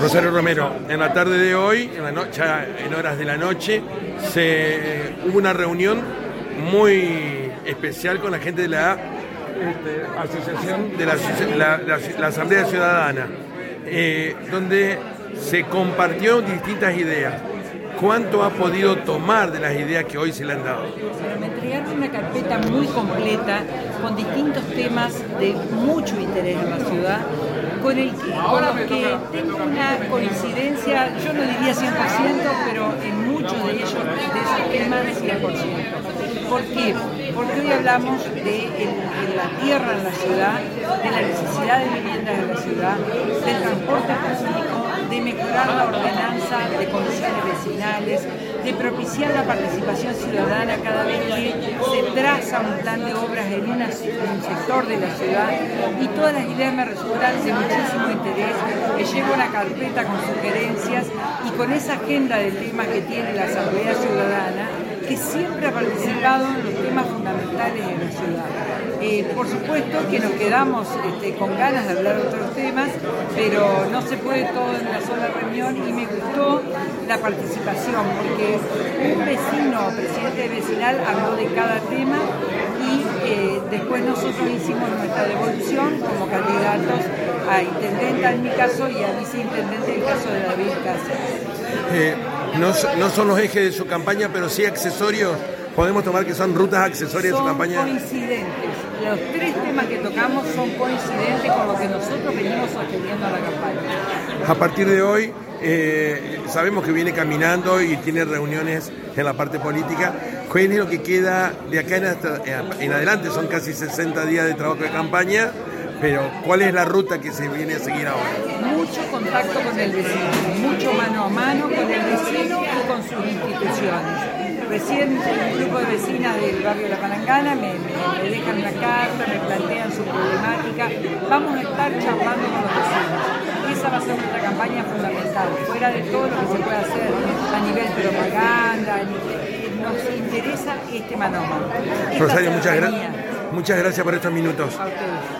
Rosario Romero, en la tarde de hoy, en, la noche, en horas de la noche, se, hubo una reunión muy especial con la gente de la asociación de la, Asamblea Ciudadana, eh, donde se compartió distintas ideas. ¿Cuánto ha podido tomar de las ideas que hoy se le han dado? Me entregaron una carpeta muy completa con distintos temas de mucho interés en la ciudad con, el, con los que tengo una coincidencia, yo no diría 100%, pero en muchos de ellos, de esos temas, 100%. ¿Por qué? Porque hoy hablamos de, la tierra en la ciudad, de la necesidad de viviendas en la ciudad, del transporte público, de mejorar la ordenanza de comisiones vecinales, de propiciar la participación ciudadana cada vez que se traza un plan de obras en, un sector de la ciudad y todas las ideas me resultan de muchísimo interés, que llevo una carpeta con sugerencias y con esa agenda de temas que tiene la Asamblea Ciudadana que siempre ha participado en los temas fundamentales de la ciudad. Eh, por supuesto que nos quedamos este, con ganas de hablar de otros temas, pero no se puede todo en una sola reunión y me gustó la participación, porque un vecino, presidente vecinal, habló de cada tema y eh, después nosotros hicimos nuestra devolución como candidatos a intendenta en mi caso y a viceintendente en el caso de David Cáceres. Eh, no, no, son los ejes de su campaña, pero sí accesorios. Podemos tomar que son rutas accesorias de su campaña. Coincidentes. Los tres temas que tocamos son coincidentes con lo que nosotros venimos sosteniendo a la campaña. A partir de hoy, eh, sabemos que viene caminando y tiene reuniones en la parte política. ¿Cuál es lo que queda de acá en, en adelante? Son casi 60 días de trabajo de campaña pero ¿cuál es la ruta que se viene a seguir ahora? Mucho contacto con el vecino, mucho mano a mano con el vecino y con sus instituciones. Recién un grupo de vecinas del barrio La Palangana me, dejan una carta, me plantean su problemática. Vamos a estar charlando con los vecinos. Esa va a ser nuestra campaña fundamental, fuera de todo lo que se puede hacer a nivel propaganda, nos interesa este mano a mano. Rosario, muchas, muchas gracias por estos minutos. A ustedes.